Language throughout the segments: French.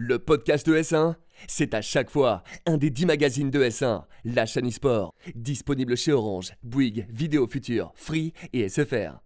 Le podcast de S1, c'est à chaque fois un des 10 magazines de S1, la chaîne e-sport, disponible chez Orange, Bouygues, Vidéo Future, Free et SFR.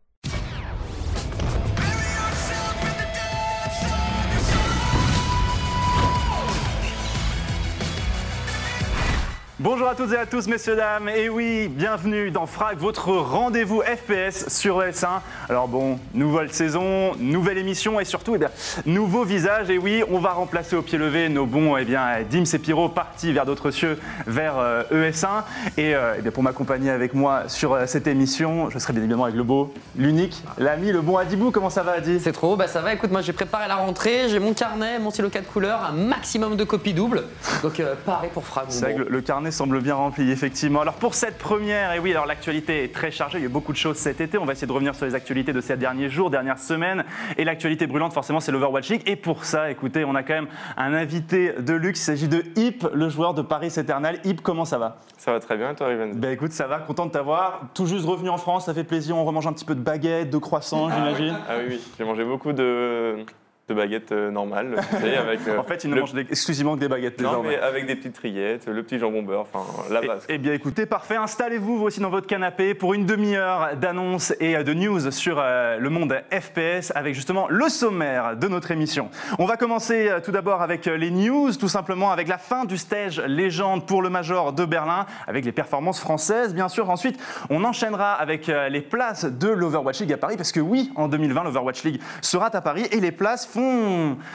Bonjour à toutes et à tous, messieurs, dames, et oui, bienvenue dans Frag, votre rendez-vous FPS sur S1. Alors bon, nouvelle saison, nouvelle émission et surtout, eh bien, nouveau visage, et oui, on va remplacer au pied levé nos bons, eh bien, Dims et Pyro partis vers d'autres cieux, vers euh, ES1. Et, euh, eh bien, pour m'accompagner avec moi sur euh, cette émission, je serai bien évidemment avec le beau, l'unique, l'ami, le bon Adibou. Comment ça va, Adi? C'est trop, bah ça va. Écoute, moi j'ai préparé la rentrée, j'ai mon carnet, mon stylo 4 couleurs, un maximum de copies doubles. Donc pareil pour Frag. C'est le- le carnet semble bien rempli, effectivement. Alors pour cette première, et oui, alors l'actualité est très chargée, il y a eu beaucoup de choses cet été. On va essayer de revenir sur les actualités de ces derniers jours, dernières semaines. Et l'actualité brûlante, forcément, c'est l'Overwatch League. Et pour ça, écoutez, on a quand même un invité de luxe. Il s'agit de Hip, le joueur de Paris Eternal. Hip, comment ça va? Ça va très bien, toi, Riven Ben écoute, ça va, content de t'avoir. Tout juste revenu en France, ça fait plaisir. On remange un petit peu de baguettes, de croissants, j'imagine. Ah oui, oui, j'ai mangé beaucoup de, de baguettes euh, normales, tu sais, avec... euh, En fait, il ne le- mange des- exclusivement que des baguettes Non, désormais. mais avec des petites rillettes, le petit jambon beurre, enfin, la Eh- base. Eh bien écoutez, parfait. Installez-vous vous aussi dans votre canapé pour une demi-heure d'annonces et euh, de news sur euh, le monde FPS avec justement le sommaire de notre émission. On va commencer euh, tout d'abord avec les news, tout simplement avec la fin du stage légende pour le Major de Berlin, avec les performances françaises bien sûr. Ensuite, on enchaînera avec euh, les places de l'Overwatch League à Paris, parce que oui, en 2020, l'Overwatch League sera à Paris et les places font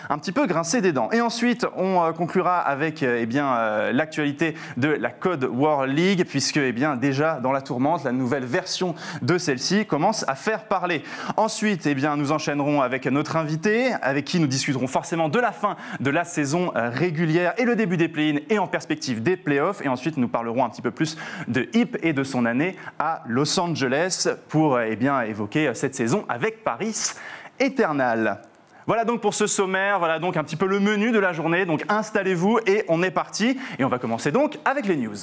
un petit peu grincer des dents. Et ensuite, on euh, conclura avec euh, eh bien, euh, l'actualité de la Code War League, puisque eh bien, déjà dans la tourmente, la nouvelle version de celle-ci commence à faire parler. Ensuite, eh bien, nous enchaînerons avec notre invité, avec qui nous discuterons forcément de la fin de la saison régulière et le début des play-ins et en perspective des playoffs. Et ensuite, nous parlerons un petit peu plus de Hip et de son année à Los Angeles pour eh bien, évoquer cette saison avec Paris Eternal. Voilà donc pour ce sommaire, voilà donc un petit peu le menu de la journée. Donc installez-vous et on est parti. Et on va commencer donc avec les news.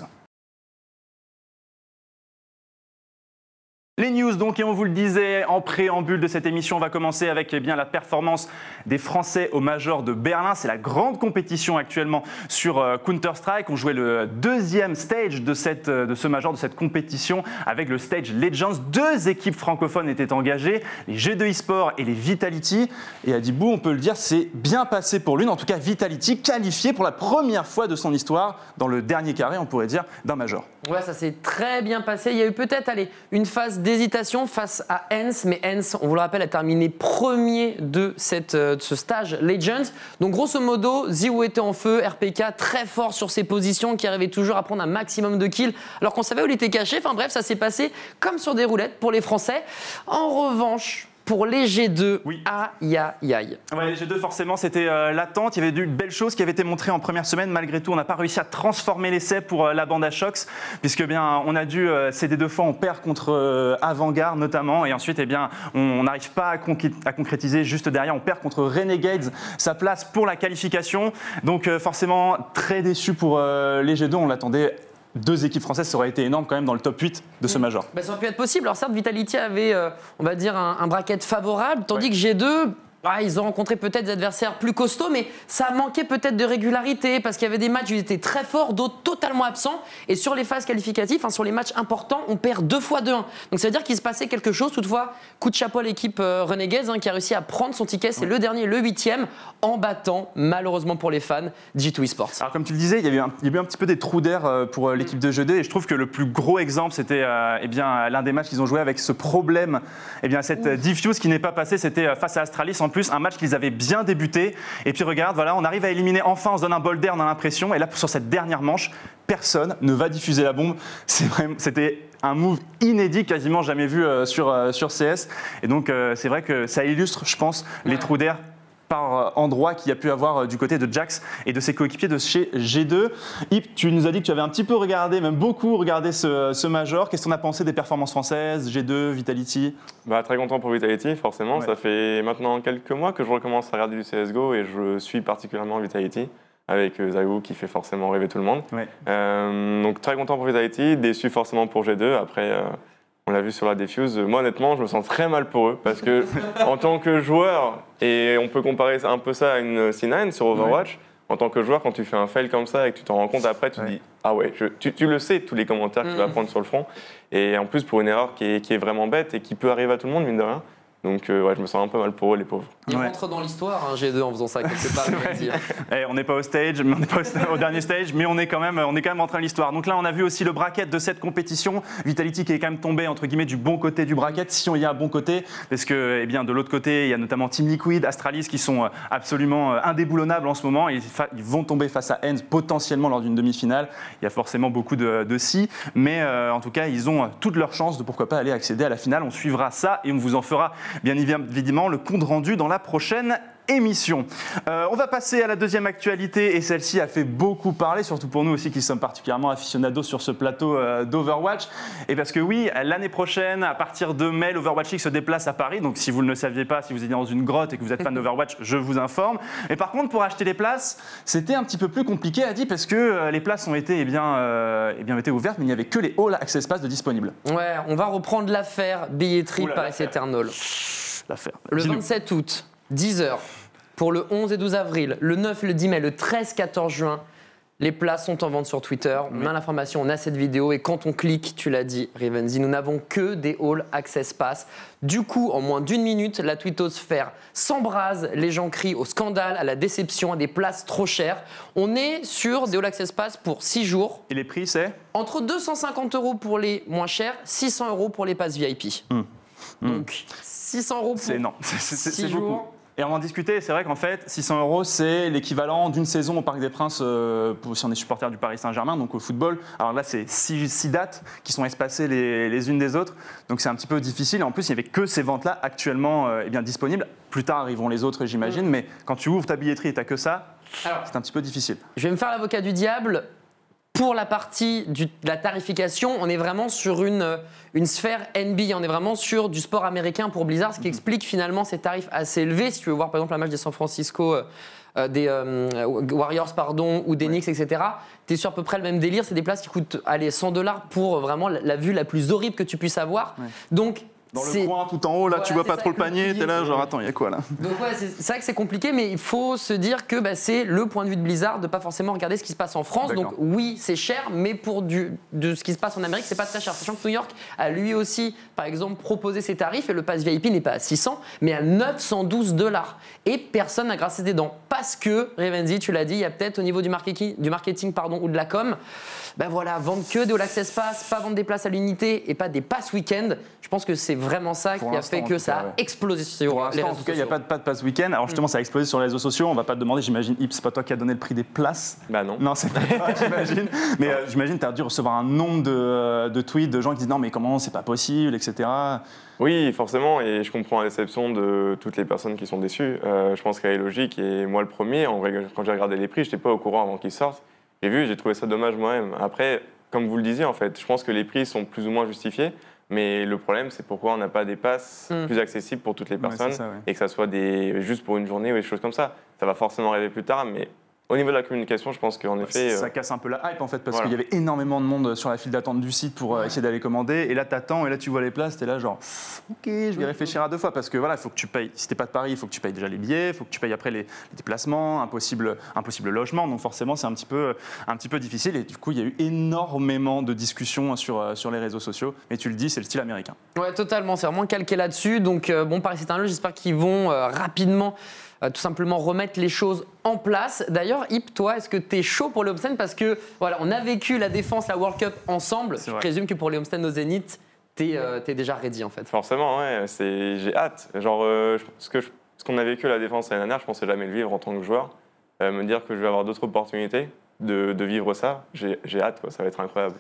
Les news donc, et on vous le disait en préambule de cette émission, on va commencer avec eh bien, la performance des Français au Major de Berlin. C'est la grande compétition actuellement sur euh, Counter-Strike. On jouait le deuxième stage de, cette, euh, de ce Major, de cette compétition, avec le stage Legends. Deux équipes francophones étaient engagées, les G2 eSport et les Vitality. Et à Dibou, on peut le dire, c'est bien passé pour l'une. En tout cas, Vitality qualifié pour la première fois de son histoire dans le dernier carré, on pourrait dire, d'un Major. Ouais, ça s'est très bien passé. Il y a eu peut-être, allez, une phase d'hésitation face à Hens, mais Hens, on vous le rappelle, a terminé premier de, euh, ce stage Legends. Donc, grosso modo, Zio était en feu, RPK très fort sur ses positions, qui arrivait toujours à prendre un maximum de kills, alors qu'on savait où il était caché. Enfin bref, ça s'est passé comme sur des roulettes pour les Français. En revanche, pour les G2, Oui. aïe aïe aïe. Ouais, les G2, forcément, c'était euh, l'attente. Il y avait de belles choses qui avaient été montrées en première semaine. Malgré tout, on n'a pas réussi à transformer l'essai pour euh, la bande à Shox, puisque bien, on a dû euh, céder deux fois. On perd contre Avantgarde notamment, et ensuite, eh bien, on n'arrive pas à, à concrétiser juste derrière. On perd contre Renegades, sa place pour la qualification. Donc, forcément, très déçu pour les G2. On l'attendait. Deux équipes françaises, ça aurait été énorme quand même dans le top 8 de ce major. Bah, ça aurait pu être possible. Alors certes, Vitality avait, euh, on va dire, un, un bracket favorable, tandis que G2, ah, ils ont rencontré peut-être des adversaires plus costauds, mais ça manquait peut-être de régularité parce qu'il y avait des matchs où ils étaient très forts, d'autres totalement absents. Et sur les phases qualificatives, enfin, sur les matchs importants, on perd deux fois 2-1. Donc ça veut dire qu'il se passait quelque chose. Toutefois, coup de chapeau à l'équipe euh, Renegades hein, qui a réussi à prendre son ticket. C'est le dernier, le huitième, en battant, malheureusement pour les fans, G2 Esports. Alors comme tu le disais, il y a eu un, il y a eu un petit peu des trous d'air euh, pour euh, l'équipe de G2 et je trouve que le plus gros exemple, c'était euh, eh bien l'un des matchs qu'ils ont joué avec ce problème, eh bien cette diffuse qui n'est pas passée, c'était face à Astralis en plus, un match qu'ils avaient bien débuté. Et puis regarde, voilà, on arrive à éliminer enfin, on se donne un bol d'air, on a l'impression. Et là, sur cette dernière manche, personne ne va diffuser la bombe. C'était un move inédit, quasiment jamais vu euh, sur, euh, sur CS. Et donc euh, c'est vrai que ça illustre, je pense, les trous d'air par euh, endroit qu'il y a pu avoir euh, du côté de Jax et de ses coéquipiers de chez G2. Yip, tu nous as dit que tu avais un petit peu regardé, même beaucoup regardé ce, ce Major. Qu'est-ce qu'on a pensé des performances françaises, G2, Vitality? Bah, très content pour Vitality, forcément. Ouais. Ça fait maintenant quelques mois que je recommence à regarder du CSGO et je suis particulièrement Vitality. avec euh, Zayu qui fait forcément rêver tout le monde. Ouais. Euh, donc très content pour Vitality, déçu forcément pour G2. Après, euh, On l'a vu sur la Defuse. Moi, honnêtement, je me sens très mal pour eux parce que, en tant que joueur, et on peut comparer un peu ça à une C9 sur Overwatch, en tant que joueur, quand tu fais un fail comme ça et que tu t'en rends compte après, tu te dis Ah ouais, tu, tu, le sais, tous les commentaires que tu vas mm. prendre sur le front. Et en plus, pour une erreur qui est, qui est vraiment bête et qui peut arriver à tout le monde, mine de rien. Donc euh, ouais, je me sens un peu mal pour eux, les pauvres. Ils rentrent dans l'histoire, hein, G2, en faisant ça quelque part. Eh, on n'est pas au stage, on n'est pas au, dernier stage, mais on est quand même, on est quand même en train de l'histoire. Donc là, on a vu aussi le bracket de cette compétition. Vitality qui est quand même tombé entre guillemets du bon côté du bracket, si on y a un bon côté, parce que eh bien de l'autre côté, il y a notamment Team Liquid, Astralis qui sont euh, absolument euh, indéboulonnables en ce moment. Ils, ils vont tomber face à Enz potentiellement lors d'une demi-finale. Il y a forcément beaucoup de, de si, mais en tout cas, ils ont toutes leurs chances de pourquoi pas aller accéder à la finale. On suivra ça et on vous en fera bien évidemment le compte rendu dans la prochaine émission. Euh, on va passer à la deuxième actualité et celle-ci a fait beaucoup parler, surtout pour nous aussi qui sommes particulièrement aficionados sur ce plateau euh, d'Overwatch. Et parce que oui, l'année prochaine, à partir de mai, l'Overwatch League se déplace à Paris. Donc si vous ne le saviez pas, si vous êtes dans une grotte et que vous êtes fan d'Overwatch, je vous informe. Mais par contre, pour acheter les places, c'était un petit peu plus compliqué à dire parce que euh, les places ont été, eh bien, eh bien, été ouvertes, mais il n'y avait que les All Access Pass de disponibles. Ouais, on va reprendre l'affaire billetterie Paris Eternal. L'affaire. Le 27 août, 10h pour le 11 et 12 avril, le 9 le 10 mai, le 13 14 juin. Les places sont en vente sur Twitter. On a l'information, on a cette vidéo. Et quand on clique, tu l'as dit, Rivenzi, nous n'avons que des All Access Pass. Du coup, en moins d'une minute, la twittosphère s'embrase. Les gens crient au scandale, à la déception, à des places trop chères. On est sur des All Access Pass pour 6 jours. Et les prix, c'est? Entre 250 euros pour les moins chers, 600 euros pour les passes VIP. Hum. Donc, 600 euros pour C'est non, c'est beaucoup. Et on en discutait, c'est vrai qu'en fait, 600 euros, c'est l'équivalent d'une saison au Parc des Princes euh, si on est supporter du Paris Saint-Germain, donc au football. Alors là, c'est six, dates qui sont espacées les, unes des autres, donc c'est un petit peu difficile. Et en plus, il n'y avait que ces ventes-là actuellement euh, eh bien, disponibles. Plus tard arriveront les autres, j'imagine, mais quand tu ouvres ta billetterie et tu n'as que ça, c'est un petit peu difficile. Je vais me faire l'avocat du diable. Pour la partie de la tarification, on est vraiment sur une, une sphère NBA. On est vraiment sur du sport américain pour Blizzard, ce qui mhm. explique finalement ces tarifs assez élevés. Si tu veux voir par exemple la match des San Francisco, euh, euh, des euh, Warriors pardon, ou des Knicks, etc., tu es sur à peu près le même délire. C'est des places qui coûtent allez, 100 dollars pour vraiment la, vue la plus horrible que tu puisses avoir. Donc dans le coin, tout en haut, là, tu vois pas trop le panier, t'es là, genre, attends, il y a quoi là? Donc, ouais, c'est vrai que c'est compliqué, mais il faut se dire que bah, c'est le point de vue de Blizzard de pas forcément regarder ce qui se passe en France. Donc, oui, c'est cher, mais pour du, de ce qui se passe en Amérique, c'est pas très cher. Sachant que New York a lui aussi, par exemple, proposé ses tarifs et le pass VIP n'est pas à 600, mais à 912 dollars. Et personne n'a grassé des dents. Parce que, Revenzi, tu l'as dit, il y a peut-être au niveau du marketing, du marketing pardon, ou de la com, ben voilà, vendre que de l'Access Pass, pas vendre des places à l'unité et pas des passes week-end. Je pense que c'est vraiment ça qui a fait que ça a explosé sur les réseaux sociaux. En tout cas, il n'y a pas de, pas de pass week-end. Alors justement, ça a explosé sur les réseaux sociaux. On va pas te demander, j'imagine, Yps, c'est pas toi qui as donné le prix des places Bah non. Non, c'est pas toi, j'imagine. Mais euh, j'imagine, tu as dû recevoir un nombre de, euh, de, tweets de gens qui disent non, mais comment, c'est pas possible, etc. Oui, forcément, et je comprends la déception de toutes les personnes qui sont déçues. Euh, je pense qu'elle est logique, et moi le premier, en vrai, quand j'ai regardé les prix, je n'étais pas au courant avant qu'ils sortent. J'ai vu, j'ai trouvé ça dommage moi-même. Après, comme vous le disiez, en fait, je pense que les prix sont plus ou moins justifiés. Mais le problème, c'est pourquoi on n'a pas des passes mm. plus accessibles pour toutes les personnes et que ça soit des, juste pour une journée ou des choses comme ça. Ça va forcément arriver plus tard, mais au niveau de la communication, je pense qu'en effet. Ça euh, casse un peu la hype en fait, parce qu'il y avait énormément de monde sur la file d'attente du site pour euh, essayer d'aller commander. Et là, tu attends, et là, tu vois les places, tu es là, genre, ok, je vais réfléchir à deux fois, parce que voilà, il faut que tu payes. Si t'es pas de Paris, il faut que tu payes déjà les billets, il faut que tu payes après les, déplacements, un possible, un possible logement. Donc forcément, c'est un, petit peu, un petit peu difficile. Et du coup, il y a eu énormément de discussions sur, euh, sur les réseaux sociaux. Mais tu le dis, c'est le style américain. Ouais, totalement. C'est vraiment calqué là-dessus. Donc, bon, Paris, c'est un lieu, j'espère qu'ils vont rapidement tout simplement remettre les choses en place. D'ailleurs, Hip, toi, est-ce que tu es chaud pour les Parce que voilà, on a vécu la défense, la World Cup ensemble. Je présume que pour les Homestead au Zénith, tu es, euh, déjà ready en fait. Forcément, ouais. J'ai hâte. Genre, euh, ce qu'on a vécu la défense l'année dernière, je pensais jamais le vivre en tant que joueur. Euh, me dire que je vais avoir d'autres opportunités de, de, vivre ça, j'ai hâte, quoi. ça va être incroyable.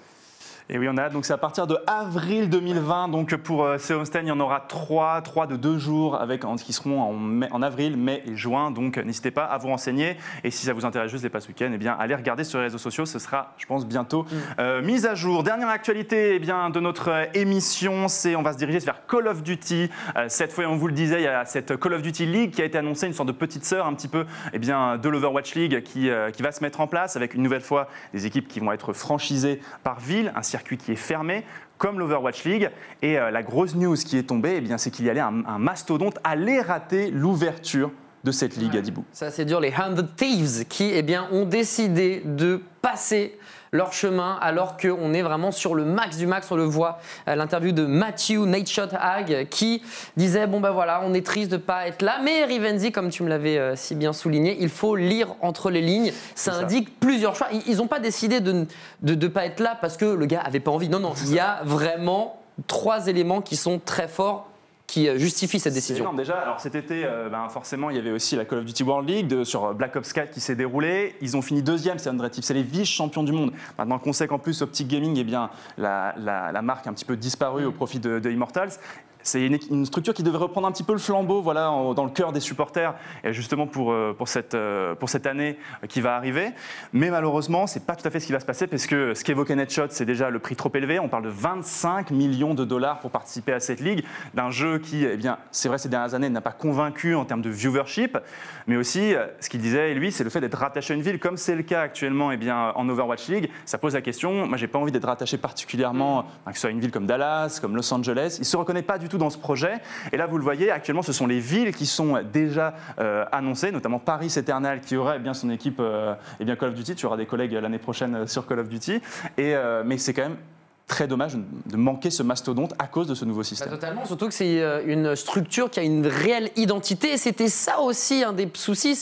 Et oui, on a donc c'est à partir de avril 2020. Donc pour euh, il y en aura trois, trois de deux jours avec qui seront en, en avril, mai et juin. Donc n'hésitez pas à vous renseigner. Et si ça vous intéresse juste les passes week-end, eh bien allez regarder sur les réseaux sociaux. Ce sera, je pense, bientôt mm. euh, mise à jour. Dernière actualité, eh bien de notre euh, émission, c'est on va se diriger vers Call of Duty. Euh, cette fois, on vous le disait, il y a cette Call of Duty League qui a été annoncée, une sorte de petite sœur un petit peu, eh bien de l'Overwatch League qui, qui va se mettre en place avec une nouvelle fois des équipes qui vont être franchisées par ville, ainsi circuit qui est fermé. comme l'Overwatch League. Et la grosse news qui est tombée, eh bien, c'est qu'il y allait un, un mastodonte aller rater l'ouverture de cette ligue à Dibou. Ça c'est dur, les 100 Thieves qui eh bien, ont décidé de passer leur chemin alors qu'on est vraiment sur le max du max. On le voit à l'interview de Matthew Nightshot Hag qui disait Bon ben voilà, on est triste de ne pas être là, mais Rivenzi, comme tu me l'avais euh, si bien souligné, il faut lire entre les lignes. Ça indique plusieurs choix. Ils n'ont pas décidé de ne de, de pas être là parce que le gars avait pas envie. Non, non, il y a vraiment trois éléments qui sont très forts qui euh, justifie cette décision Déjà, alors cet été, euh, ben, forcément, il y avait aussi la Call of Duty World League sur euh, Black Ops 4 qui s'est déroulée. Ils ont fini deuxième, c'est Undrative. C'est les vice-champions du monde. Maintenant qu'on sait qu'en plus, Optic Gaming, eh bien, la, la, marque a un petit peu disparu au profit de, de Immortals c'est une, structure qui devrait reprendre un petit peu le flambeau voilà, dans le cœur des supporters, justement pour, euh, pour, cette, euh, pour cette année qui va arriver. Mais malheureusement, ce n'est pas tout à fait ce qui va se passer, parce que ce qu'évoquait Netshot, c'est déjà le prix trop élevé. On parle de 25 millions de dollars pour participer à cette ligue, d'un jeu qui, eh bien, c'est vrai, ces dernières années, n'a pas convaincu en termes de viewership, mais aussi, euh, ce qu'il disait, lui, c'est le fait d'être rattaché à une ville, comme c'est le cas actuellement eh bien, en Overwatch League. Ça pose la question, moi, j'ai pas envie d'être rattaché particulièrement, que ce soit une ville comme Dallas, comme Los Angeles. Il se reconnaît pas du tout dans ce projet. Et là, vous le voyez, actuellement, ce sont les villes qui sont déjà euh, annoncées, notamment Paris Eternal, qui aurait bien son équipe euh, eh bien Call of Duty. Tu auras des collègues l'année prochaine sur Call of Duty. Et, euh, mais c'est quand même très dommage de manquer ce mastodonte à cause de ce nouveau système. Bah, totalement, surtout que c'est une structure qui a une réelle identité. Et c'était ça aussi un des soucis,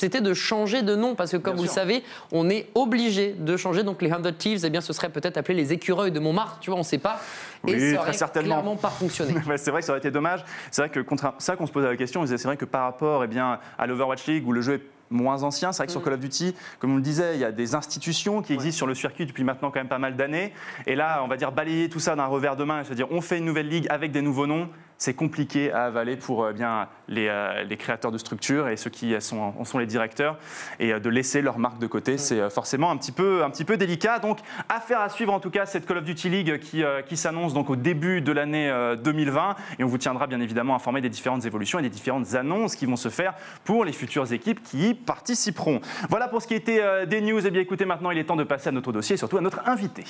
c'était de changer de nom parce que comme vous le savez, on est obligé de changer. Donc les 100 Thieves, eh bien, ce serait peut-être appelé les écureuils de Montmartre, tu vois, on ne sait pas. Et oui, ça aurait certainement. clairement pas fonctionné. c'est vrai que ça aurait été dommage. C'est vrai que contre ça qu'on se pose la question, c'est vrai que par rapport eh bien, à l'Overwatch League où le jeu est moins ancien. C'est vrai que sur mm. Call of Duty, comme on le disait, il y a des institutions qui existent sur le circuit depuis maintenant quand même pas mal d'années. Et là, on va dire balayer tout ça d'un revers de main et se dire on fait une nouvelle ligue avec des nouveaux noms c'est compliqué à avaler pour euh, bien euh, les, créateurs de structures et ceux qui sont, en sont les directeurs. Et euh, de laisser leur marque de côté, c'est forcément un petit, peu, un petit peu délicat. Donc, affaire à suivre en tout cas cette Call of Duty League qui, qui s'annonce donc au début de l'année 2020. Et on vous tiendra bien évidemment informé des différentes évolutions et des différentes annonces qui vont se faire pour les futures équipes qui y participeront. Voilà pour ce qui était des news. Et eh bien écoutez, maintenant il est temps de passer à notre dossier et surtout à notre invité.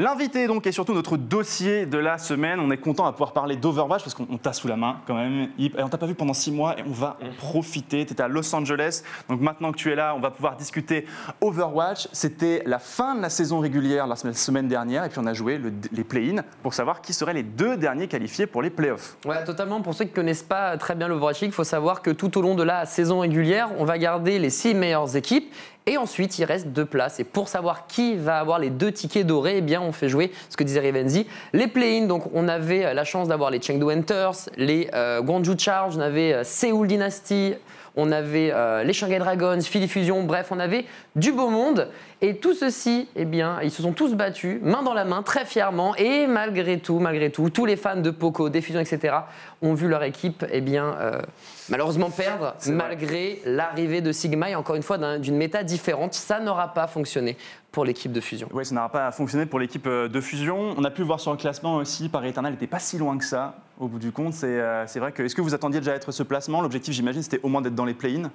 L'invité donc est surtout notre dossier de la semaine. On est content à pouvoir parler d'Overwatch parce qu'on t'a sous la main quand même. Et on t'a pas vu pendant six mois et on va en profiter. Tu étais à Los Angeles. Donc maintenant que tu es là, on va pouvoir discuter Overwatch. C'était la fin de la saison régulière la semaine dernière et puis on a joué les play-in pour savoir qui seraient les deux derniers qualifiés pour les playoffs. Ouais, totalement. Pour ceux qui connaissent pas très bien l'Overwatch il faut savoir que tout au long de la saison régulière, on va garder les six meilleures équipes et ensuite, il reste deux places. Et pour savoir qui va avoir les deux tickets dorés, eh bien, on fait jouer ce que disait Rivenzi. Les play-in, donc on avait la chance d'avoir les Chengdu Hunters, les euh, Guangzhou Charge, on avait euh, Seoul Dynasty, on avait euh, les Shanghai Dragons, Philly Fusion, bref, on avait du beau monde. Et tout ceci, eh bien, ils se sont tous battus, main dans la main, très fièrement. Et malgré tout, malgré tout, tous les fans de Poco, des fusions, etc., ont vu leur équipe, eh bien, euh, malheureusement perdre, malgré l'arrivée de Sigma. Et encore une fois, d'une méta différente, ça n'aura pas fonctionné pour l'équipe de fusion. Oui, ça n'aura pas fonctionné pour l'équipe euh, de fusion. On a pu le voir sur le classement aussi, Paris Eternal n'était pas si loin que ça, au bout du compte. C'est euh, vrai que. Est-ce que vous attendiez déjà à être ce placement? L'objectif, j'imagine, c'était au moins d'être dans les play-in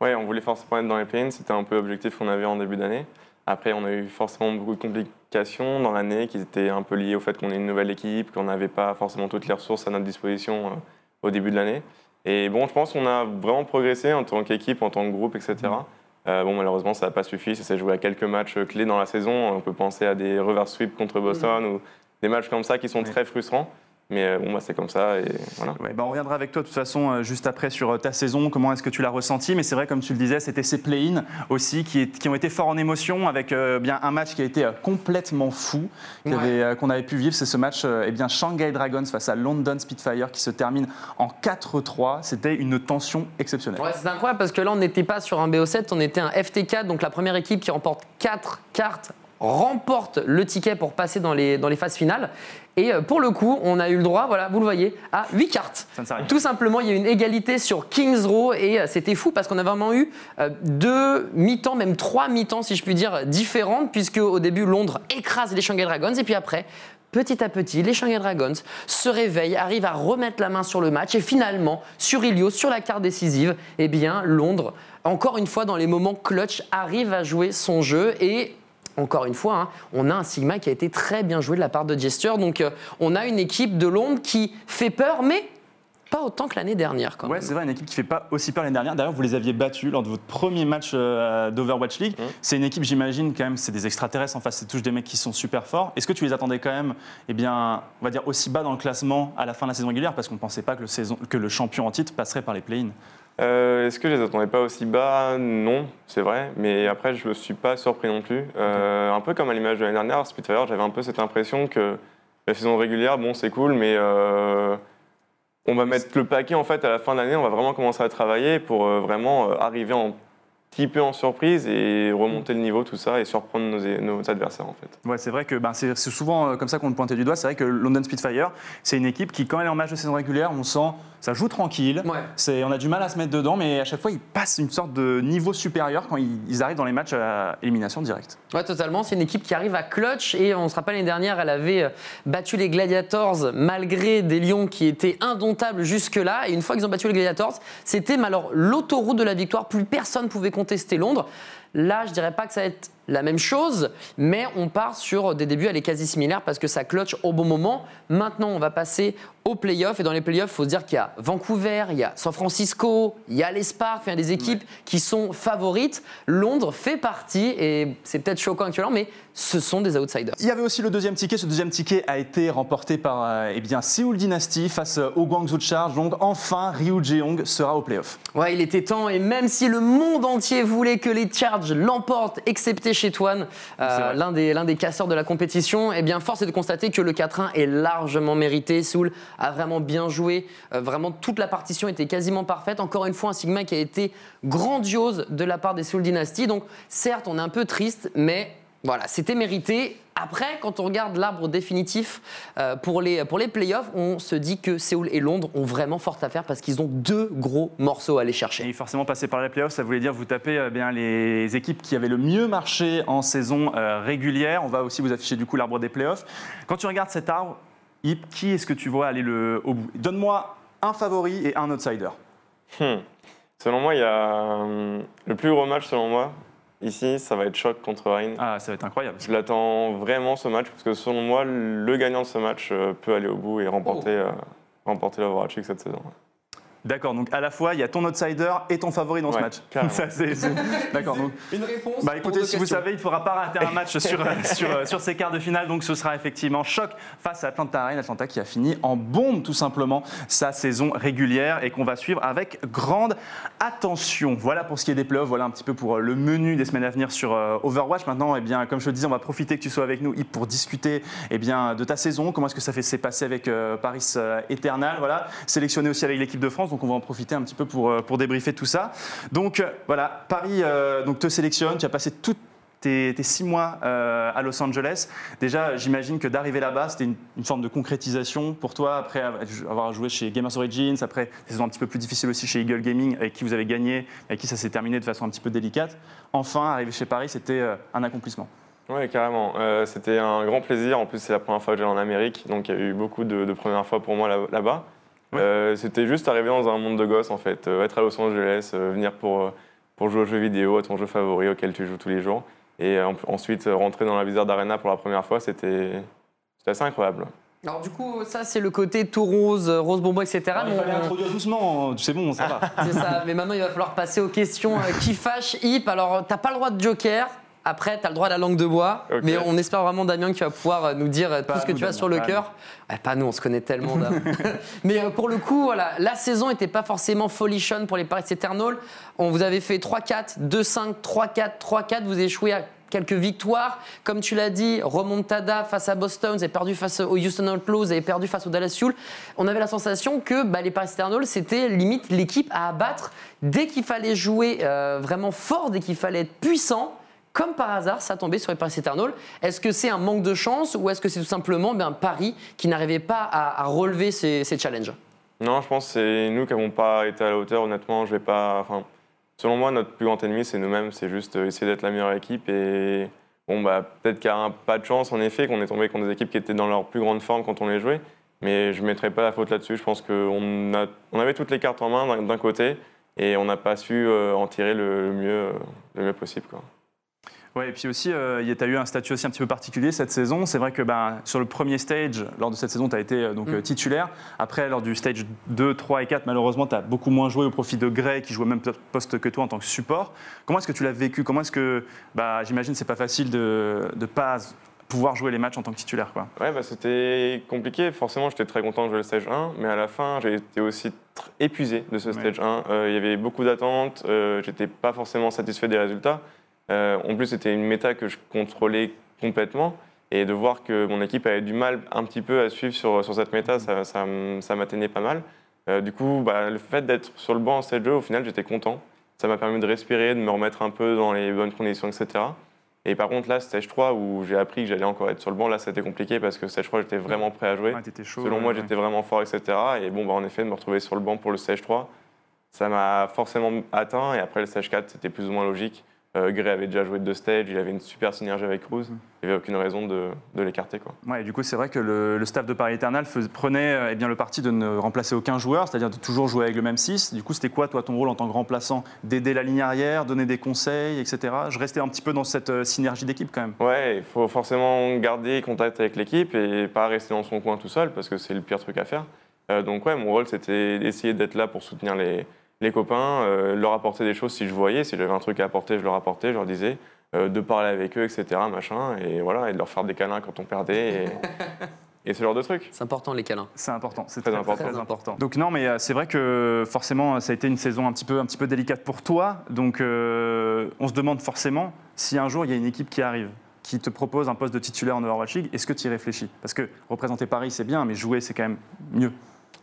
oui, on voulait forcément être dans les play C'était un peu l'objectif qu'on avait en début d'année. Après, on a eu forcément beaucoup de complications dans l'année qui étaient un peu liées au fait qu'on est une nouvelle équipe, qu'on n'avait pas forcément toutes les ressources à notre disposition euh, au début de l'année. Et bon, je pense qu'on a vraiment progressé en tant qu'équipe, en tant que groupe, etc. Mm. Euh, bon, malheureusement, ça n'a pas suffi. Ça s'est joué à quelques matchs clés dans la saison. On peut penser à des reverse sweep contre Boston mm. ou des matchs comme ça qui sont très frustrants. Mais euh, bon, bah, c'est comme ça. Et voilà. Bah, on reviendra avec toi de toute façon euh, juste après sur euh, ta saison. Comment est-ce que tu l'as ressenti? Mais c'est vrai, comme tu le disais, c'était ces play-in aussi qui, qui, ont été forts en émotion avec bien un match qui a été complètement fou qu'on avait, pu vivre. C'est ce match eh bien, Shanghai Dragons face à London Spitfire qui se termine en 4-3. C'était une tension exceptionnelle. Ouais, c'est incroyable parce que là, on n'était pas sur un BO7, on était un FT4, donc la première équipe qui remporte 4 cartes remporte le ticket pour passer dans les, dans les phases finales. Et euh, pour le coup, on a eu le droit, voilà, vous le voyez, à 8 cartes. Tout simplement, il y a eu une égalité sur Kings Row et euh, c'était fou parce qu'on a vraiment eu euh, deux mi-temps, même trois mi-temps, si je puis dire, différentes, puisque au début, Londres écrase les Shanghai Dragons et puis après, petit à petit, les Shanghai Dragons se réveillent, arrivent à remettre la main sur le match et finalement, sur Ilios, sur la carte décisive, eh bien, Londres, encore une fois, dans les moments clutch, arrive à jouer son jeu et encore une fois, hein, on a un Sigma qui a été très bien joué de la part de Gesture. Donc, euh, on a une équipe de Londres qui fait peur, mais pas autant que l'année dernière. Quand ouais, c'est vrai, une équipe qui fait pas aussi peur l'année dernière. D'ailleurs, vous les aviez battus lors de votre premier match euh, d'Overwatch League. Mmh. C'est une équipe, j'imagine, quand même, c'est des extraterrestres en face, c'est tous des mecs qui sont super forts. Est-ce que tu les attendais quand même, eh bien, on va dire, aussi bas dans le classement à la fin de la saison régulière? Parce qu'on ne pensait pas que le, saison, que le champion en titre passerait par les play-ins. Euh, Est-ce que je les attendais pas aussi bas? Non, c'est vrai. Mais après, je me suis pas surpris non plus. Euh, Un peu comme à l'image de l'année dernière, Spitfire, j'avais un peu cette impression que la saison régulière, bon, c'est cool, mais euh, on va mettre le paquet en fait à la fin de l'année. On va vraiment commencer à travailler pour vraiment arriver en petit peu en surprise et remonter le niveau, tout ça, et surprendre nos, nos adversaires en fait. Ouais, c'est vrai que ben, c'est souvent comme ça qu'on le pointait du doigt. C'est vrai que London Spitfire, c'est une équipe qui, quand elle est en match de saison régulière, on sent ça joue tranquille. Ouais. C'est, on a du mal à se mettre dedans, mais à chaque fois, ils passent une sorte de niveau supérieur quand ils, ils arrivent dans les matchs à élimination directe. Ouais, totalement. C'est une équipe qui arrive à clutch et on se rappelle l'année dernière, elle avait euh, battu les Gladiators malgré des Lions qui étaient indomptables jusque-là. Et une fois qu'ils ont battu les Gladiators, c'était alors l'autoroute de la victoire. Plus personne pouvait contester Londres. Là, je dirais pas que ça va être la même chose, mais on part sur des débuts à les quasi similaires parce que ça clutch au bon moment. Maintenant, on va passer aux playoffs et dans les playoffs, il faut se dire qu'il y a Vancouver, il y a San Francisco, il y a les Sparks, il y a des équipes qui sont favorites. Londres fait partie et c'est peut-être choquant actuellement, mais ce sont des outsiders. Il y avait aussi le deuxième ticket. Ce deuxième ticket a été remporté par euh, eh bien, Seoul Dynasty face au Guangzhou Charge. Donc enfin, Ryu Jeong sera au playoff. Ouais, il était temps et même si le monde entier voulait que les Charges l'emportent, excepté chez Toine, euh, l'un des, des casseurs de la compétition, eh bien force est de constater que le 4-1 est largement mérité. Seoul a vraiment bien joué, euh, vraiment toute la partition était quasiment parfaite. Encore une fois, un Sigma qui a été grandiose de la part des Seoul Dynasty. Donc certes, on est un peu triste, mais voilà, c'était mérité. Après, quand on regarde l'arbre définitif euh, pour, les, pour les playoffs, on se dit que Séoul et Londres ont vraiment fort à faire parce qu'ils ont deux gros morceaux à aller chercher. Et forcément, passer par les playoffs, ça voulait dire vous taper euh, bien les équipes qui avaient le mieux marché en saison euh, régulière. On va aussi vous afficher du coup l'arbre des playoffs. Quand tu regardes cet arbre, Yip, qui est-ce que tu vois aller le, au bout? Donne-moi un favori et un outsider. Hmm. Selon moi, il y a le plus gros match selon moi. Ici, ça va être choc contre Rennes. Ah, ça va être incroyable. Je l'attends vraiment ce match parce que selon moi, le gagnant de ce match euh, peut aller au bout et remporter, euh, remporter l'Overwatch League cette saison. D'accord, donc à la fois, il y a ton outsider et ton favori dans ce Ouais, match. carrément. Ça, c'est- c'est- D'accord, donc Une réponse Bah écoutez, si vous savez, il ne faudra pas rater un match sur, euh, sur, euh, sur ces quarts de finale, donc ce sera effectivement choc face à Atlanta Reign, Atlanta qui a fini en bombe tout simplement sa saison régulière et qu'on va suivre avec grande attention. Voilà pour ce qui est des playoffs, voilà un petit peu pour euh, le menu des semaines à venir sur Overwatch. Maintenant, eh bien, comme je le disais, on va profiter que tu sois avec nous Yves, pour discuter eh bien, de ta saison, comment est-ce que ça fait s'est passé avec Paris Eternal, voilà, sélectionné aussi avec l'équipe de France, donc on va en profiter un petit peu pour, euh, pour débriefer tout ça. Donc euh, voilà, Paris euh, donc, te sélectionne, tu as passé toute tes, six mois à Los Angeles. Déjà, j'imagine que d'arriver là-bas, c'était une, forme de concrétisation pour toi, après avoir joué chez Gamers Origins, après des saisons un petit peu plus difficiles aussi chez Eagle Gaming, avec qui vous avez gagné, avec qui ça s'est terminé de façon un petit peu délicate. Enfin, arriver chez Paris, c'était un accomplissement. Oui, carrément. C'était un grand plaisir. En plus, c'est la première fois que j'allais en Amérique, donc il y a eu beaucoup de, premières fois pour moi là- là-bas. Ouais. Euh, C'était juste arriver dans un monde de gosses, en fait. Euh, être à Los Angeles, euh, venir pour, pour jouer aux jeux vidéo, à ton jeu favori auquel tu joues tous les jours. Et euh, ensuite, rentrer dans la Blizzard Arena pour la première fois, c'était assez incroyable. Alors du coup, ça c'est le côté tout rose, rose bonbon, etc. il Mais fallait on- introduire doucement, c'est bon, ça va. C'est ça, mais maintenant il va falloir passer aux questions qui fâchent Hip. Alors t'as pas le droit de joker, après t'as le droit à la langue de bois, mais on espère vraiment Damien que tu vas pouvoir euh, nous dire euh, tout Pas ce que nous, tu as Damien, sur le cœur. Pas nous, on se connaît tellement. Mais euh, pour le coup, voilà, la saison n'était pas forcément folichonne pour les Paris Eternal. On vous avait fait 3-4, 2-5, 3-4, 3-4, vous échouez à quelques victoires. Comme tu l'as dit, remontada face à Boston, vous avez perdu face aux Houston Outlaws, vous avez perdu face au Dallas Fuel. On avait la sensation que bah, les Paris Eternal, c'était limite l'équipe à abattre dès qu'il fallait jouer euh, vraiment fort, dès qu'il fallait être puissant. Comme par hasard, ça tombait sur les Paris Eternal. Est-ce que c'est un manque de chance ou est-ce que c'est tout simplement ben, Paris qui n'arrivait pas à, relever ces, challenges? Non, je pense que c'est nous qui n'avons pas été à la hauteur. Honnêtement, je vais pas. Enfin, selon moi, notre plus grand ennemi, c'est nous-mêmes. C'est juste euh, essayer d'être la meilleure équipe. Et bah, peut-être qu'il y a pas de chance, en effet, qu'on est tombé contre des équipes qui étaient dans leur plus grande forme quand on les jouait. Mais je ne mettrai pas la faute là-dessus. Je pense qu'on avait toutes les cartes en main d'un- côté et on n'a pas su euh, en tirer le mieux, euh, mieux possible. Ouais, et puis aussi, euh, tu as eu un statut aussi un petit peu particulier cette saison. C'est vrai que ben, sur le premier stage, lors de cette saison, tu as été euh, donc, Mm. euh, titulaire. Après, lors du stage 2, 3 et 4, malheureusement, tu as beaucoup moins joué au profit de Gray, qui jouait même poste que toi en tant que support. Comment est-ce que tu l'as vécu? Comment est-ce que, bah, j'imagine, c'est pas facile de ne pas pouvoir jouer les matchs en tant que titulaire quoi? Ouais, bah, c'était compliqué. Forcément, j'étais très content de jouer le stage 1, mais à la fin, j'ai été aussi épuisé de ce stage 1. Euh, Il y avait beaucoup d'attentes, j'étais pas forcément satisfait des résultats. Euh, en plus, c'était une méta que je contrôlais complètement. Et de voir que mon équipe avait du mal un petit peu à suivre sur, sur cette méta, ça, ça, m- ça m'atteignait pas mal. Euh, du coup, bah, le fait d'être sur le banc en stage 2, au final, j'étais content. Ça m'a permis de respirer, de me remettre un peu dans les bonnes conditions, etc. Et par contre, là, stage 3, où j'ai appris que j'allais encore être sur le banc, là, c'était compliqué parce que stage 3, j'étais vraiment prêt à jouer. Chaud. Selon moi, ouais, j'étais vraiment fort, etc. Et bon, bah, en effet, de me retrouver sur le banc pour le stage 3, ça m'a forcément atteint. Et après, le stage 4, c'était plus ou moins logique. Euh, Gray avait déjà joué deux stages, il avait une super synergie avec Cruz. Mhm. Il n'y avait aucune raison de, de l'écarter. quoi. Ouais, du coup, c'est vrai que le, le staff de Paris Eternal fais- prenait euh, eh bien, le parti de ne remplacer aucun joueur, c'est-à-dire de toujours jouer avec le même 6. Du coup, c'était quoi, toi, ton rôle en tant que remplaçant? D'aider la ligne arrière, donner des conseils, etc. Je restais un petit peu dans cette euh, synergie d'équipe quand même. Ouais, il faut forcément garder contact avec l'équipe et pas rester dans son coin tout seul parce que c'est le pire truc à faire. Euh, donc ouais, mon rôle c'était d'essayer d'être là pour soutenir les, les copains, euh, leur apporter des choses si je voyais, si j'avais un truc à apporter, je leur apportais, je leur disais, euh, de parler avec eux, etc. Machin, et voilà, et de leur faire des câlins quand on perdait et, et ce genre de trucs. C'est important les câlins. C'est important, c'est Très très, important. très important. Donc non, mais euh, c'est vrai que forcément, ça a été une saison un petit peu, un petit peu délicate pour toi. Donc euh, on se demande forcément si un jour il y a une équipe qui arrive, qui te propose un poste de titulaire en Overwatch League, est-ce que tu y réfléchis? Parce que représenter Paris, c'est bien, mais jouer, c'est quand même mieux.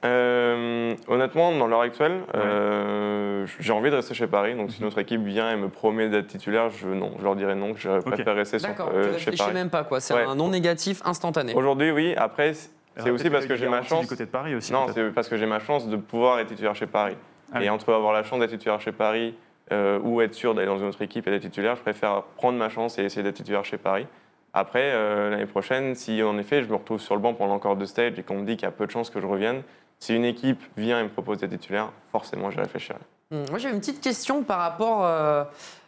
Euh, honnêtement, dans l'heure actuelle, euh, j'ai envie de rester chez Paris. Donc, si notre équipe vient et me promet d'être titulaire, je, non, je leur dirai non, que je préfère rester sur- euh, chez réfléchis Paris. même pas quoi. C'est Ouais. un non négatif instantané. Aujourd'hui, oui. Après, c'est aussi parce que j'ai ma chance. du côté de Paris aussi. Non, c'est parce que j'ai ma chance de pouvoir être titulaire chez Paris. Ah et oui. entre avoir la chance d'être titulaire chez Paris euh, ou être sûr d'aller dans une autre équipe et d'être titulaire, je préfère prendre ma chance et essayer d'être titulaire chez Paris. Après, euh, l'année prochaine, si en effet je me retrouve sur le banc pendant encore deux stages et qu'on me dit qu'il y a peu de chances que je revienne, si une équipe vient et me propose d'être titulaire, forcément j'y réfléchirai. Hum, Moi, j'ai une petite question par rapport euh,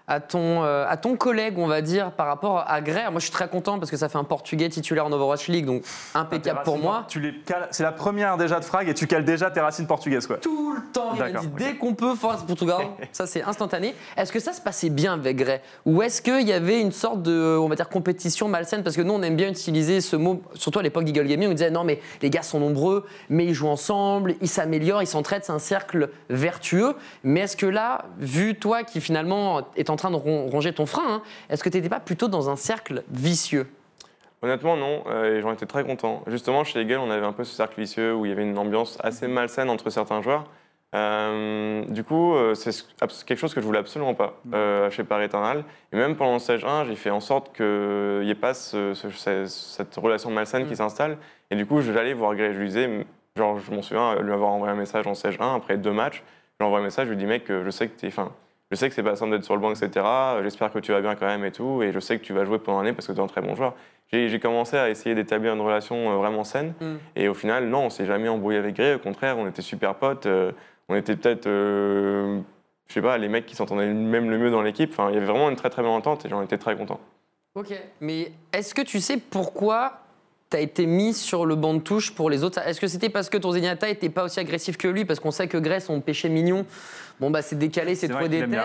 à, ton, euh, à ton collègue, on va dire, par rapport à Gray. Moi, je suis très content parce que ça fait un Portugais titulaire en Overwatch League, donc impeccable pour moi. Tu les cales- C'est la première déjà de Frag et tu cales déjà tes racines portugaises. Quoi. Tout le temps, il dit dès qu'on peut, force Portugal. ça, c'est instantané. Est-ce que ça se passait bien avec Gray Ou est-ce qu'il y avait une sorte de, on va dire, compétition malsaine? Parce que nous, on aime bien utiliser ce mot, surtout à l'époque d'Eagle Gaming, on disait non, mais les gars sont nombreux, mais ils jouent ensemble, ils s'améliorent, ils s'entraident, c'est un cercle vertueux. Mais est-ce que là, vu toi qui finalement est en train de ron- ronger ton frein, hein, est-ce que tu n'étais pas plutôt dans un cercle vicieux? Honnêtement, non, euh, et j'en étais très content. Justement, chez Eagle, on avait un peu ce cercle vicieux où il y avait une ambiance assez malsaine entre certains joueurs. Euh, du coup, euh, c'est quelque chose que je voulais absolument pas euh, chez Paris Eternal. Et même pendant le stage 1, j'ai fait en sorte qu'il n'y ait pas ce- ce- ce- cette relation malsaine Mm. qui s'installe. Et du coup, j'allais voir Grey, je lui disais, genre, je m'en souviens, lui avoir envoyé un message en stage 1, après deux matchs, je lui envoie un message, je lui dis, mec, je sais que t'es, enfin, je sais que c'est pas simple d'être sur le banc, etc. J'espère que tu vas bien quand même et tout. Et je sais que tu vas jouer pendant l'année parce que tu es un très bon joueur. J'ai commencé à essayer d'établir une relation euh, vraiment saine. Mm. Et au final, non, on s'est jamais embrouillé avec Gray. Au contraire, on était super potes. euh, on était peut-être, euh, je sais pas, les mecs qui s'entendaient même le mieux dans l'équipe. Enfin, il y avait vraiment une très très bonne entente et j'en étais très content. Ok. Mais est-ce que tu sais pourquoi tu as été mis sur le banc de touche pour les autres. Est-ce que c'était parce que ton Zenyatta n'était pas aussi agressif que lui? Parce qu'on sait que Gray, son péché mignon, bon, bah, c'est décalé, c'est vrai des têtes.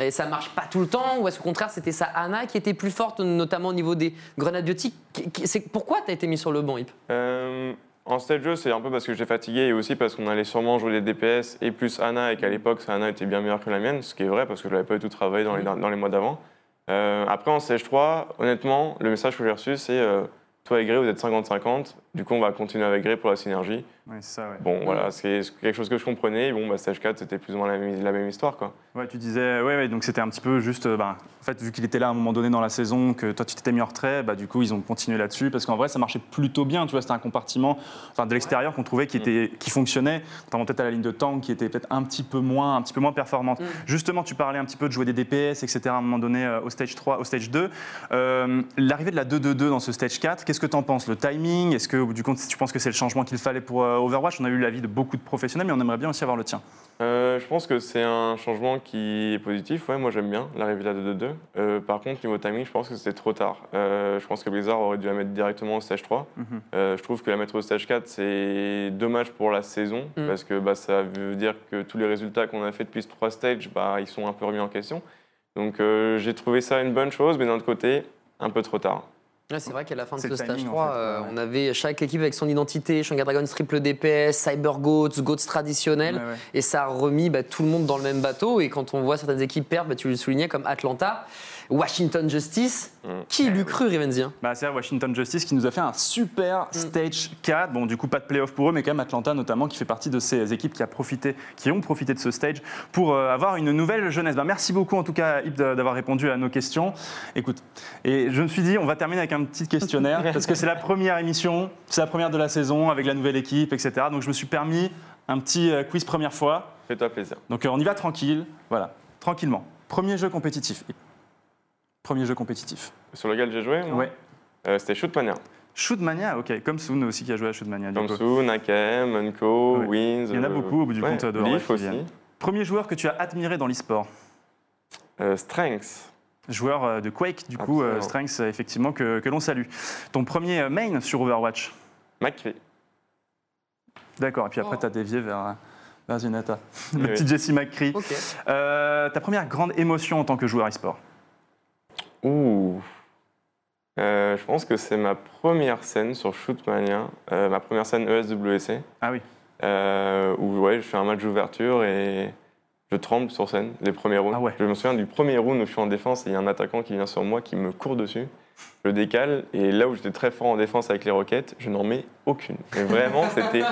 Et ça marche pas tout le temps Ou est-ce qu'au contraire, c'était sa Anna qui était plus forte, notamment au niveau des grenades biotiques Pourquoi tu as été mis sur le banc, Hip Euh, en stage jeu, c'est un peu parce que j'étais fatigué et aussi parce qu'on allait sûrement jouer des DPS et plus Anna et qu'à l'époque, sa Anna était bien meilleure que la mienne, ce qui est vrai parce que je l'avais pas du tout travaillé dans les, dans les mois d'avant. Euh, après, en stage 3, honnêtement, le message que j'ai reçu, c'est euh, toi et Grey, vous êtes 50-50, du coup, on va continuer avec Grey pour la synergie. C'est ça, ouais. Bon, voilà, c'est quelque chose que je comprenais. Bon, bah, stage 4, c'était plus ou moins la même, la même histoire, quoi. Ouais, tu disais, ouais, ouais, donc c'était un petit peu juste, euh, bah, en fait, vu qu'il était là à un moment donné dans la saison, que toi tu t'étais mis en retrait, bah, du coup ils ont continué là-dessus, parce qu'en vrai ça marchait plutôt bien, tu vois, c'était un compartiment, enfin de l'extérieur qu'on trouvait qui, était, qui fonctionnait, notamment peut-être à la ligne de tank qui était peut-être un petit peu moins, un petit peu moins performante. Mm. Justement, tu parlais un petit peu de jouer des DPS, etc. à un moment donné euh, au stage 3, au stage 2. Euh, L'arrivée de la 2-2-2 dans ce stage 4, qu'est-ce que tu en penses? Le timing? Est-ce que du coup tu penses que c'est le changement qu'il fallait pour, euh, Overwatch On a eu l'avis de beaucoup de professionnels, mais on aimerait bien aussi avoir le tien. Euh, je pense que c'est un changement qui est positif. Ouais, moi j'aime bien l'arrivée de la 2-2-2. Euh, par contre, niveau timing, je pense que c'était trop tard. Euh, je pense que Blizzard aurait dû la mettre directement au stage 3. Mhm. Euh, je trouve que la mettre au stage 4, c'est dommage pour la saison, Mm. parce que bah, ça veut dire que tous les résultats qu'on a fait depuis ce 3 stages, bah, ils sont un peu remis en question. Donc euh, j'ai trouvé ça une bonne chose, mais d'un autre côté, un peu trop tard. Ouais, c'est vrai qu'à la fin de ce stage timing, en 3, fait, euh, ouais. on avait chaque équipe avec son identité, Shanghai Dragons triple DPS, Cyber Goats, Goats traditionnels, ouais. et ça a remis bah, tout le monde dans le même bateau. Et quand on voit certaines équipes perdre, bah, tu le soulignais comme Atlanta, Washington Justice, Mm. qui l'eût cru, Rivenzi Bah, c'est Washington Justice qui nous a fait un super stage 4. Bon, du coup, pas de playoff pour eux, mais quand même Atlanta notamment qui fait partie de ces équipes qui, a profité, qui ont profité de ce stage pour euh, avoir une nouvelle jeunesse. Bah, merci beaucoup en tout cas, Yves, d'avoir répondu à nos questions. Écoute, et je me suis dit, on va terminer avec un petit questionnaire parce que c'est la première émission, c'est la première de la saison avec la nouvelle équipe, etc. Donc je me suis permis un petit euh, quiz première fois. Fais-toi plaisir. Donc euh, on y va tranquille, voilà, tranquillement. Premier jeu compétitif. Premier jeu compétitif. Sur lequel j'ai joué, Ouais. euh, c'était Shootmania. Shootmania, ok, comme Soon aussi qui a joué à Shootmania. coup. Kamsu, Nakem, Unco, Ouais. Wins. Il y en a euh, beaucoup, au bout du ouais, compte, de Leaf aussi. Premier joueur que tu as admiré dans l'e-sport Euh, Strength. Joueur de Quake, du coup, euh, euh, effectivement, que, que l'on salue. Ton premier main sur Overwatch McCree. D'accord, et puis après, Oh. tu as dévié vers, vers Zenata. Le Oui, petit oui. Jesse McCree. Euh, ta première grande émotion en tant que joueur e-sport Ouh. Euh, je pense que c'est ma première scène sur Shootmania, euh, ma première scène ESWC, Ah oui, euh, où ouais, je fais un match d'ouverture et je tremble sur scène, les premiers rounds. Ah ouais. Je me souviens du premier round où je suis en défense et il y a un attaquant qui vient sur moi, qui me court dessus. Je le décale et là où j'étais très fort en défense avec les roquettes, je n'en mets aucune. Mais vraiment, c'était,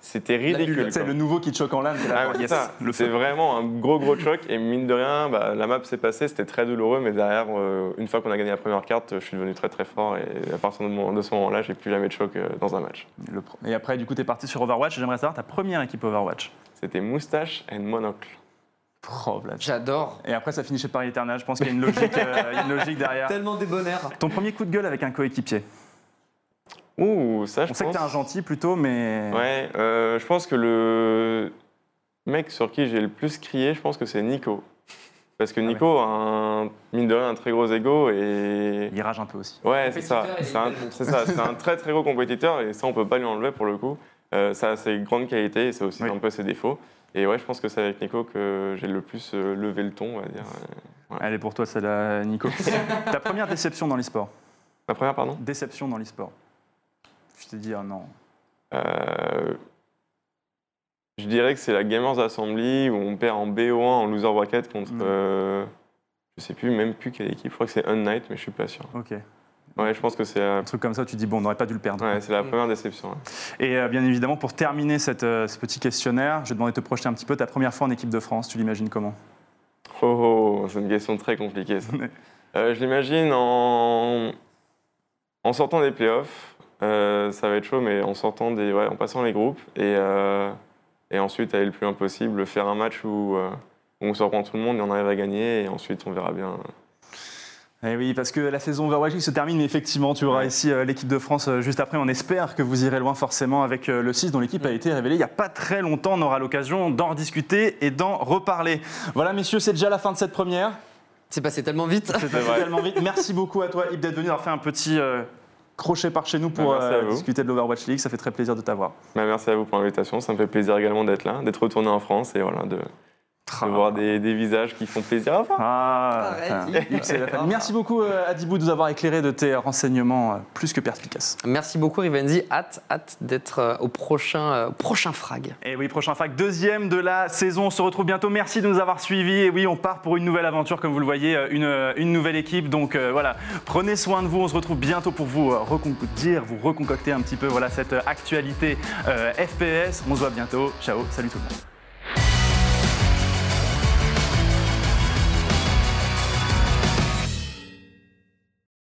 c'était ridicule. c'est le nouveau qui te choque en Ah ouais, c'est yes, ça. C'est vraiment un gros gros choc et mine de rien, bah, la map s'est passée, c'était très douloureux, mais derrière, euh, une fois qu'on a gagné la première carte, je suis devenu très très fort et à partir de, mon- de ce moment-là, j'ai plus jamais de choc euh, dans un match. Et après, du coup, tu es parti sur Overwatch. J'aimerais savoir ta première équipe Overwatch. C'était moustache et monocle. J'adore. Et après, ça finit chez Paris Eternal. Je pense qu'il y a une logique, euh, une logique derrière. Tellement débonnaire. Ton premier coup de gueule avec un coéquipier. Ouh, ça je On sait pense. que t'es un gentil plutôt, mais. Ouais, euh, je pense que le mec sur qui j'ai le plus crié, je pense que c'est Nico. Parce que Ah ouais. Nico a un, mine de rien, un très gros ego et Il rage un peu aussi. Ouais, c'est ça. C'est un, ça. C'est un très très gros compétiteur et ça on peut pas lui enlever pour le coup. Euh, ça a ses grandes qualités et c'est aussi Oui. un peu ses défauts. Et ouais, je pense que c'est avec Nico que j'ai le plus euh, levé le ton, on va dire. Elle est pour toi, celle-là, Nico. Ta première déception dans l'e-sport Ma première, pardon? Déception dans l'e-sport. Je t'ai dit, ah non. Euh, Je dirais que c'est la Gamers Assembly où on perd en BO1 en loser bracket contre. Mm. euh, je sais plus, même plus quelle équipe. Je crois que c'est Unnight, mais je suis pas sûr. Ok. Ouais, je pense que c'est euh, Un truc comme ça, tu dis, bon, on n'aurait pas dû le perdre. ouais, c'est la première déception. ouais. Et euh, bien évidemment, pour terminer cette, euh, ce petit questionnaire, je vais demander de te projeter un petit peu ta première fois en équipe de France. Tu l'imagines comment? Oh, oh, c'est une question très compliquée. ça. Euh, je l'imagine en... en sortant des playoffs. ça va être chaud, mais en sortant des, ouais, en passant les groupes et, et ensuite aller le plus loin possible, faire un match où, où on surprend tout le monde et on arrive à gagner et ensuite on verra bien. Eh oui, parce que la saison Overwatch League se termine, mais effectivement, tu auras Ouais. ici euh, l'équipe de France euh, juste après. On espère que vous irez loin forcément avec euh, le 6 dont l'équipe a été révélée il n'y a pas très longtemps. On aura l'occasion d'en rediscuter et d'en reparler. Voilà, messieurs, c'est déjà la fin de cette première. C'est passé tellement vite. C'est passé tellement vite. Merci beaucoup à toi, Yves, d'être venu avoir fait un petit euh, crochet par chez nous pour Bah, euh, discuter de l'Overwatch League. Ça fait très plaisir de t'avoir. Bah, merci à vous pour l'invitation, ça me fait plaisir également d'être là, d'être retourné en France et voilà, de, de voir des, des visages qui font plaisir à voir. Ah. Merci beaucoup, euh, Adibou, de nous avoir éclairé de tes renseignements euh, plus que perspicaces. Merci beaucoup, Rivenzi. Hâte, hâte d'être euh, au prochain, euh, au prochain frag. Et oui, prochain fac, deuxième de la saison. On se retrouve bientôt. Merci de nous avoir suivis. Et oui, on part pour une nouvelle aventure, comme vous le voyez, une, une nouvelle équipe. Donc euh, voilà, prenez soin de vous. On se retrouve bientôt pour vous dire, vous reconcocter un petit peu voilà, cette actualité euh, FPS. On se voit bientôt. Ciao, salut tout le monde.